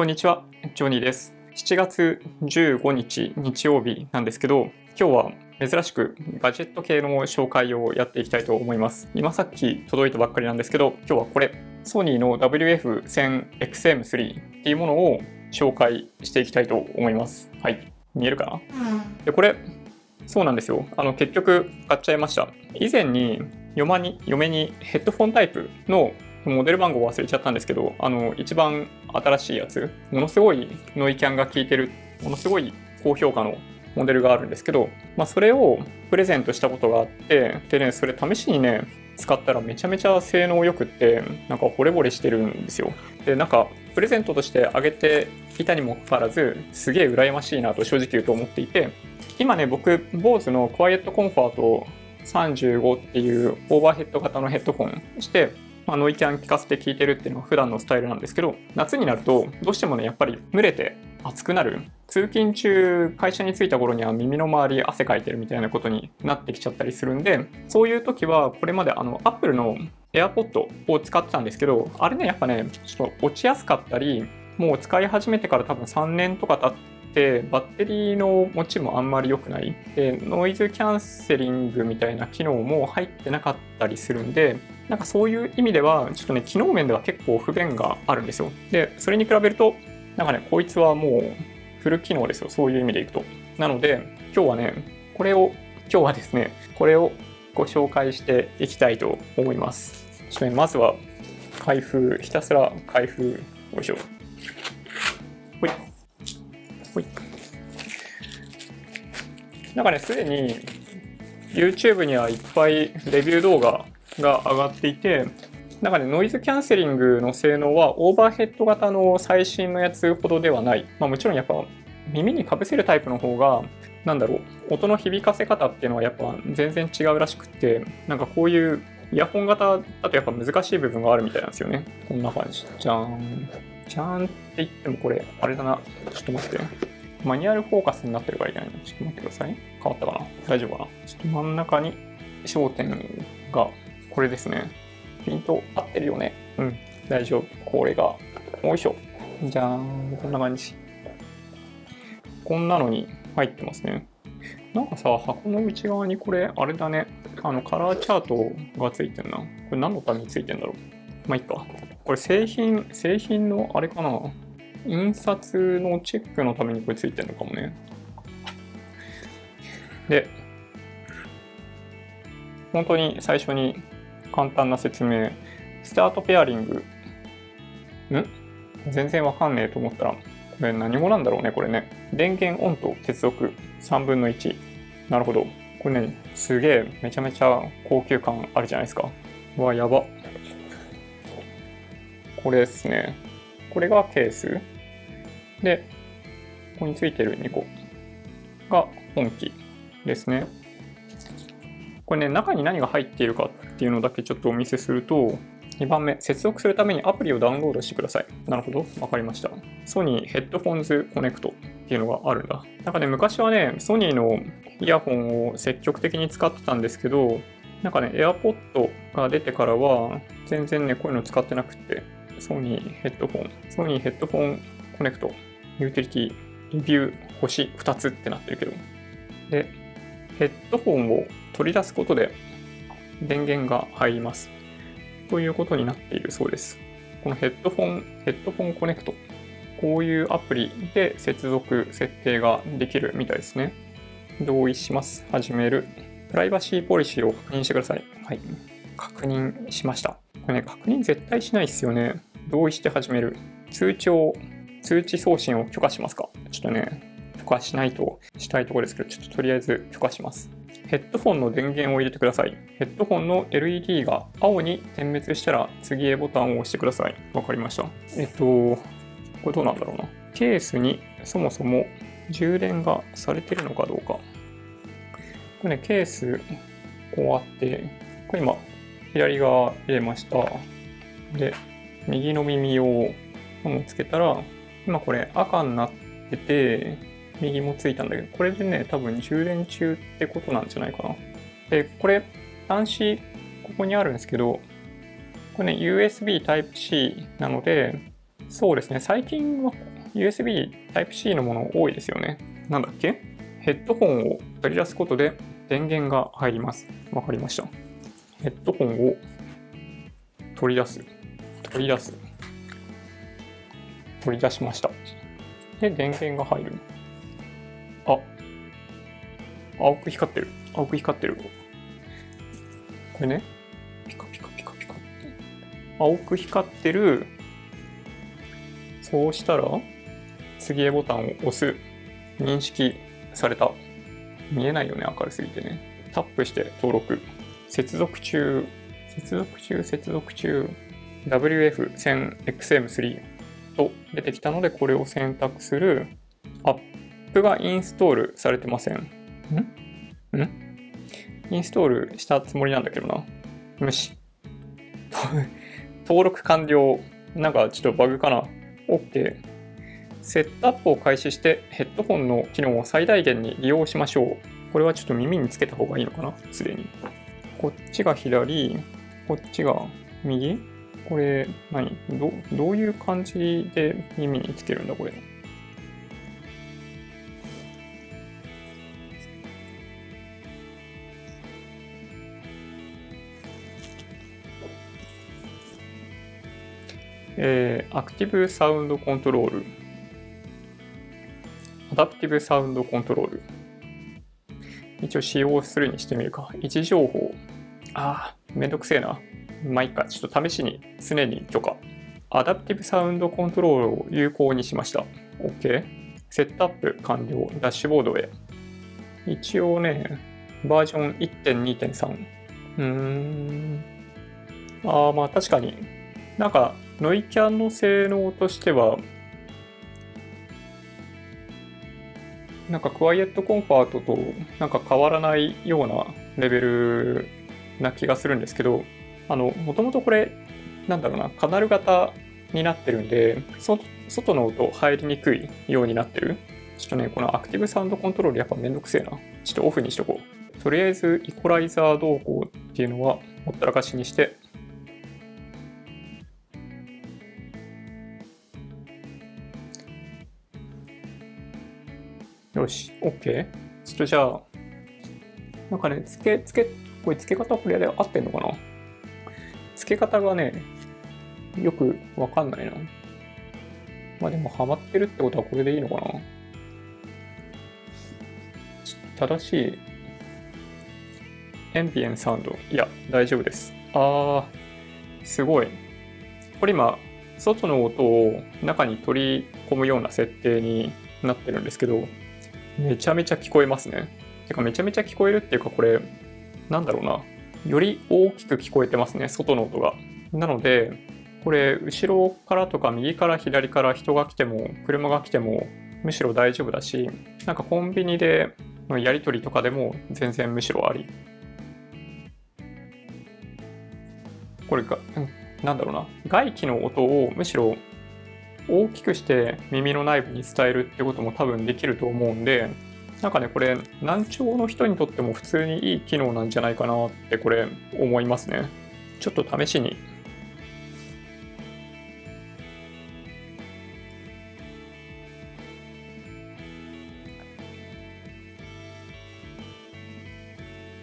こんにちは、ジョニーです。7月15日日曜日なんですけど、今日は珍しくガジェット系の紹介をやっていきたいと思います。今さっき届いたばっかりなんですけど、今日はこれ、ソニーの WF1000XM3 っていうものを紹介していきたいと思います。はい。見えるかな？で、これ、そうなんですよ。あの、結局買っちゃいました。以前に、嫁に、嫁にヘッドフォンタイプのモデル番号忘れちゃったんですけど、あの、一番新しいやつ、ものすごいノイキャンが効いてる、ものすごい高評価のモデルがあるんですけど、まあ、それをプレゼントしたことがあって、でね、それ試しにね、使ったらめちゃめちゃ性能良くって、なんか惚れ惚れしてるんですよ。で、なんか、プレゼントとしてあげていたにもかかわらず、すげえ羨ましいなと正直言うと思っていて、今ね、僕、BOSE のクワイエットコンファート35っていうオーバーヘッド型のヘッドホンして、まあ、ノイキャン効かせて聞いてるっていうのが普段のスタイルなんですけど、夏になるとどうしてもね、やっぱり蒸れて暑くなる。通勤中、会社に着いた頃には耳の周り汗かいてるみたいなことになってきちゃったりするんで、そういう時はこれまであの Apple の AirPod を使ってたんですけど、あれね、やっぱね、ちょっと落ちやすかったり、もう使い始めてから多分3年とか経って、バッテリーの持ちもあんまり良くない。で、ノイズキャンセリングみたいな機能も入ってなかったりするんで、なんかそういう意味では、ちょっとね、機能面では結構不便があるんですよ。で、それに比べると、なんかね、こいつはもうフル機能ですよ。そういう意味でいくと。なので、今日はね、これを、今日はですね、これをご紹介していきたいと思います。ちょっとね、まずは、開封、ひたすら開封、よいしょ。ほい。ほい。なんかね、すでに YouTube にはいっぱいレビュー動画が上がっていて、なんかね、ノイズキャンセリングの性能はオーバーヘッド型の最新のやつほどではない。まあもちろんやっぱ耳にかぶせるタイプの方が、なんだろう、音の響かせ方っていうのはやっぱ全然違うらしくって、なんかこういうイヤホン型だとやっぱ難しい部分があるみたいなんですよね。こんな感じ。じゃーん。じゃーんって言ってもこれ、あれだな。ちょっと待って。マニュアルフォーカスになってるからいけない。ちょっと待ってください。変わったかな大丈夫かなちょっと真ん中に焦点がこれですね。ピント合ってるよね。うん。大丈夫。これが。よいしょ。じゃーん。こんな感じ。こんなのに入ってますね。なんかさ、箱の内側にこれ、あれだね。あの、カラーチャートがついてんな。これ何のためについてんだろう。まあ、いいか。これ製品、製品のあれかな。印刷のチェックのためにこれついてるのかもね。で、本当に最初に簡単な説明。スタートペアリング。ん？全然わかんねえと思ったら、これ何語なんだろうね、これね。電源オンと接続3分の1。なるほど。これね、すげえめちゃめちゃ高級感あるじゃないですか。わ、やば。これですね。これがケース。で、ここについてる2個が本機ですね。これね、中に何が入っているかっていうのだけちょっとお見せすると、2番目、接続するためにアプリをダウンロードしてください。なるほど、わかりました。ソニーヘッドフォンズコネクトっていうのがあるんだ。なんかね、昔はね、ソニーのイヤホンを積極的に使ってたんですけど、なんかね、AirPod が出てからは、全然ね、こういうの使ってなくて、ソニーヘッドフォン、ソニーヘッドフォンコネクト、ユーティリティ、レビュー、星2つってなってるけど。で、ヘッドホンを取り出すことで電源が入ります。ということになっているそうです。このヘッドフォン、ヘッドフォンコネクト、こういうアプリで接続、設定ができるみたいですね。同意します。始める。プライバシーポリシーを確認してください。はい。確認しました。これね、確認絶対しないですよね。同意して始める。通帳、通知送信を許可しますか？ちょっとね、可しないとしたいところですけど、ちょっととりあえず許可します。ヘッドフォンの電源を入れてください。ヘッドフォンの LED が青に点滅したら次へボタンを押してください。わかりました。えっと、これどうなんだろうな。ケースにそもそも充電がされてるのかどうか。これね、ケース、こうあって、これ今、左側入れました。で、右の耳をつけたら、今これ赤になってて、右もついたんだけど、これでね、多分充電中ってことなんじゃないかな。で、これ、端子、ここにあるんですけど、これね、USB Type-C なので、そうですね。最近は USB Type-C のもの多いですよね。なんだっけ？ヘッドホンを取り出すことで電源が入ります。わかりました。ヘッドホンを取り出す。取り出す。取り出しました。で、電源が入る。あ、青く光ってる。青く光ってる。これね。ピカピカピカピカって。青く光ってる。そうしたら、次へボタンを押す。認識された。見えないよね、明るすぎてね。タップして登録。接続中、接続中、接続中。WF1000XM3 と出てきたので、これを選択する。アップがインストールされてません。ん？インストールしたつもりなんだけどな。無視。登録完了。なんかちょっとバグかな。OK。セットアップを開始してヘッドホンの機能を最大限に利用しましょう。これはちょっと耳につけた方がいいのかな？すでに。こっちが左、こっちが右これ何？ど、どういう感じで耳につけるんだこれ？えー、アクティブサウンドコントロール、アダプティブサウンドコントロール。一応使用するにしてみるか。位置情報。ああ、めんどくせえな。まあいいか。ちょっと試しに常に許可。アダプティブサウンドコントロールを有効にしました。OK。セットアップ完了。ダッシュボードへ。一応ね、バージョン1.2.3。うーん。ああ、まあ確かに。なんか、ノイキャンの性能としては、なんかクワイエットコンファートとなんか変わらないようなレベルな気がするんですけど、あの、もともとこれ、なんだろうな、カナル型になってるんで、外の音入りにくいようになってる。ちょっとね、このアクティブサウンドコントロールやっぱめんどくせえな。ちょっとオフにしとこう。とりあえず、イコライザー動向っていうのはほったらかしにして、よし、OK。ちょっとじゃあ、なんかね、つけ、つけ、これ付け方これで合ってんのかな？付け方がね、よくわかんないな。まあでもハマってるってことはこれでいいのかな？正しいエンビエンサウンド。いや、大丈夫です。あー、すごい。これ今、外の音を中に取り込むような設定になってるんですけど、めちゃめちゃ聞こえますね。てかめちゃめちゃ聞こえるっていうかこれ、なんだろうな。より大きく聞こえてますね、外の音が。なので、これ、後ろからとか右から左から人が来ても、車が来ても、むしろ大丈夫だし、なんかコンビニでのやり取りとかでも全然むしろあり。これが、なんだろうな。外気の音をむしろ大きくして耳の内部に伝えるってことも多分できると思うんで、なんかね、これ、難聴の人にとっても普通にいい機能なんじゃないかなってこれ思いますね。ちょっと試しに。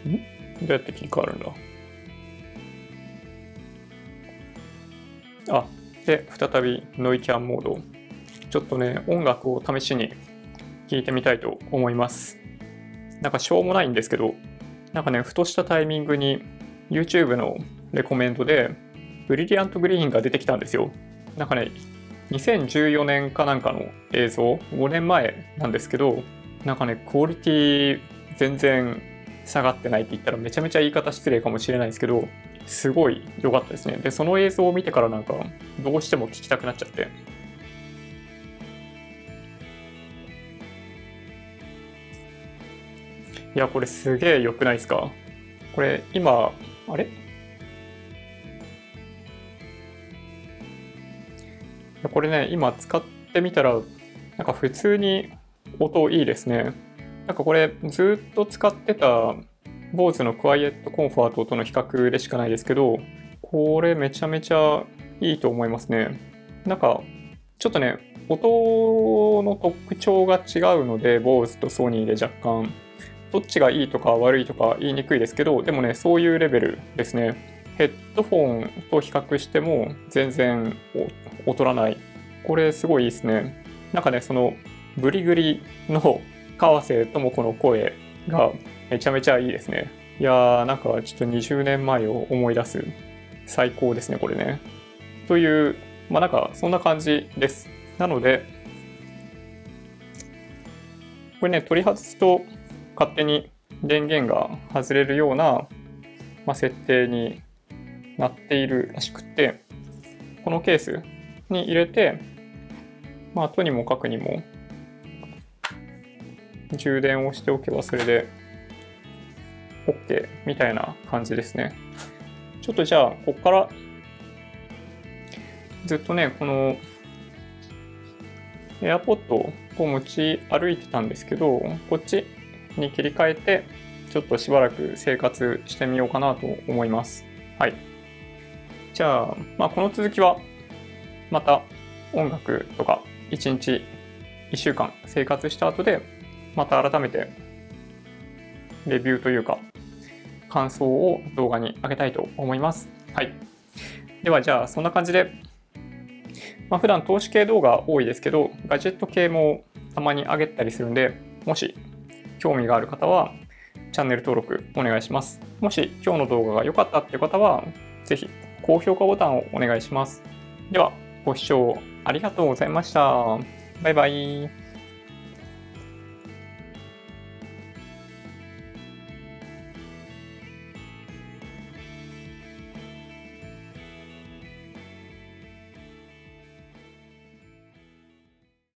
ん？どうやって切り替わるんだ？あ、で、再びノイキャンモード。ちょっとね、音楽を試しに聴いてみたいと思います。なんかしょうもないんですけど、なんかね、ふとしたタイミングに YouTube のレコメンドで、ブリリアントグリーンが出てきたんですよ。なんかね、2014年かなんかの映像、5年前なんですけど、なんかね、クオリティ全然下がってないって言ったらめちゃめちゃ言い方失礼かもしれないですけど、すごい良かったですね。で、その映像を見てからなんか、どうしても聞きたくなっちゃって。いや、これすげえ良くないですか？これ、今、あれ？これね、今使ってみたら、なんか普通に音いいですね。なんかこれずっと使ってた BOSE のクワイエットコンファートとの比較でしかないですけど、これめちゃめちゃいいと思いますね。なんかちょっとね、音の特徴が違うので、BOSE とソニーで若干、どっちがいいとか悪いとか言いにくいですけど、でもね、そういうレベルですね。ヘッドフォンと比較しても全然劣らない。これすごいいいですね。なんかね、そのブリグリの川瀬智子の声がめちゃめちゃいいですね。いやー、なんかちょっと20年前を思い出す最高ですね、これね。という、まあなんかそんな感じです。なので、これね、取り外すと勝手に電源が外れるような、まあ、設定になっているらしくて、このケースに入れて、まあ、とにもかくにも充電をしておけばそれで OK みたいな感じですね。ちょっとじゃあ、ここからずっとね、この AirPod を持ち歩いてたんですけど、こっちに切り替えて、ちょっとしばらく生活してみようかなと思います。はい。じゃあ、まあ、この続きは、また音楽とか1日1週間生活した後で、また改めてレビューというか、感想を動画に上げたいと思います。はい。では、じゃあ、そんな感じで、まあ、普段投資系動画多いですけど、ガジェット系もたまに上げたりするんで、もし興味がある方は、チャンネル登録お願いします。もし今日の動画が良かったっていう方は、ぜひ高評価ボタンをお願いします。では、ご視聴ありがとうございました。バイバイ。